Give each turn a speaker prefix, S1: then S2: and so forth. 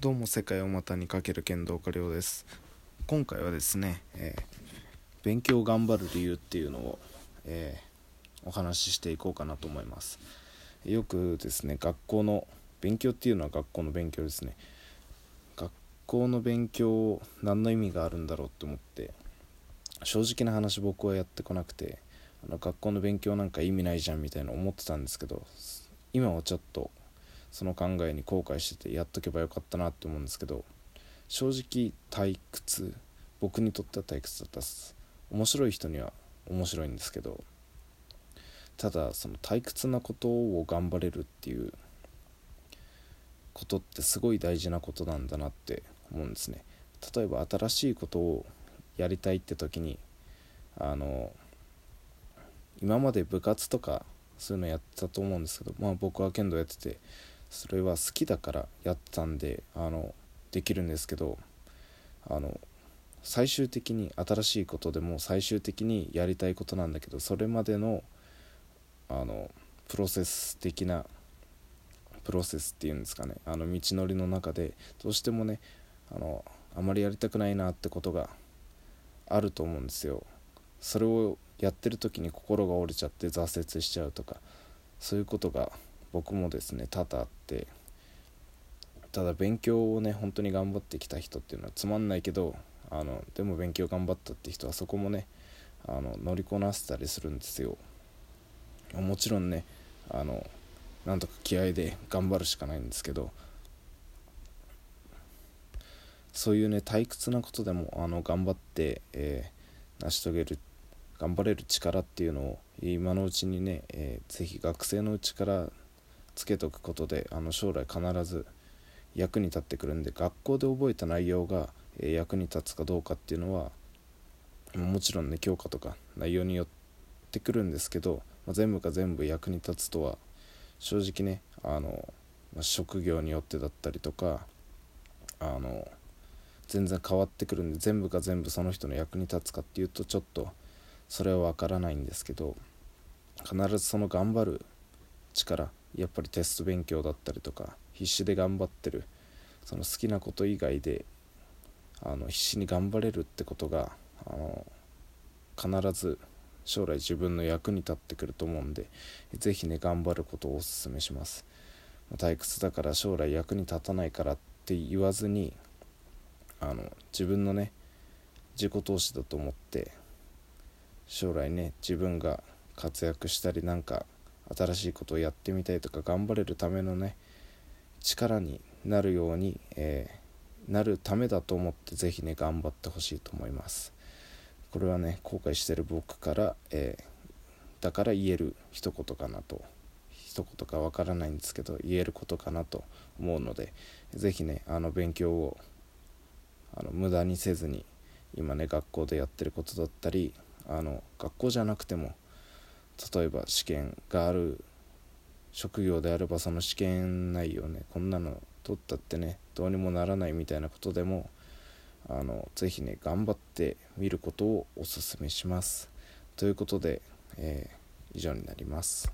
S1: どうも世界を股にかける剣道家亮です。今回はですね、えー、勉強を頑張る理由っていうのを、えー、お話ししていこうかなと思います。よくですね学校の勉強っていうのは学校の勉強ですね。学校の勉強何の意味があるんだろうって思って正直な話僕はやってこなくてあの学校の勉強なんか意味ないじゃんみたいな思ってたんですけど今はちょっとその考えに後悔しててやっとけばよかったなって思うんですけど正直退屈僕にとっては退屈だったっす。面白い人には面白いんですけどただその退屈なことを頑張れるっていうことってすごい大事なことなんだなって思うんですね。例えば新しいことをやりたいって時にあの今まで部活とかそういうのやってたと思うんですけどまあ僕は剣道やっててそれは好きだからやったんであのできるんですけどあの最終的に新しいことでも最終的にやりたいことなんだけどそれまでのあのプロセス的なプロセスっていうんですかねあの道のりの中でどうしてもねあのあまりやりたくないなってことがあると思うんですよ。それをやってる時に心が折れちゃって挫折しちゃうとかそういうことが僕もですね多々あってただ勉強をね本当に頑張ってきた人っていうのはつまんないけどあのでも勉強頑張ったって人はそこもねあの乗りこなせたりするんですよ。もちろんねあのなんとか気合で頑張るしかないんですけどそういうね退屈なことでもあの頑張って、えー、成し遂げる頑張れる力っていうのを今のうちにね、えー、ぜひ学生のうちからつけとくことであの将来必ず役に立ってくるんで学校で覚えた内容が、え役に立つかどうかっていうのはもちろんね教科とか内容によってくるんですけど、まあ、全部が全部役に立つとは正直ねあの、まあ、職業によってだったりとかあの全然変わってくるんで全部が全部その人の役に立つかっていうとちょっとそれは分からないんですけど必ずその頑張る力やっぱりテスト勉強だったりとか必死で頑張ってるその好きなこと以外であの必死に頑張れるってことがあの必ず将来自分の役に立ってくると思うんで是非ね頑張ることをおすすめします。退屈だから将来役に立たないからって言わずにあの自分のね自己投資だと思って将来ね自分が活躍したりなんか新しいことをやってみたいとか頑張れるためのね力になるように、えー、なるためだと思って是非ね頑張ってほしいと思います。これはね後悔してる僕から、えー、だから言える一言かなと。一言かわからないんですけど言えることかなと思うので是非ねあの勉強をあの無駄にせずに今ね学校でやってることだったりあの学校じゃなくても例えば試験がある職業であればその試験内容ねこんなの取ったってねどうにもならないみたいなことでもあのぜひね頑張ってみることをおすすめします。ということで、えー、以上になります。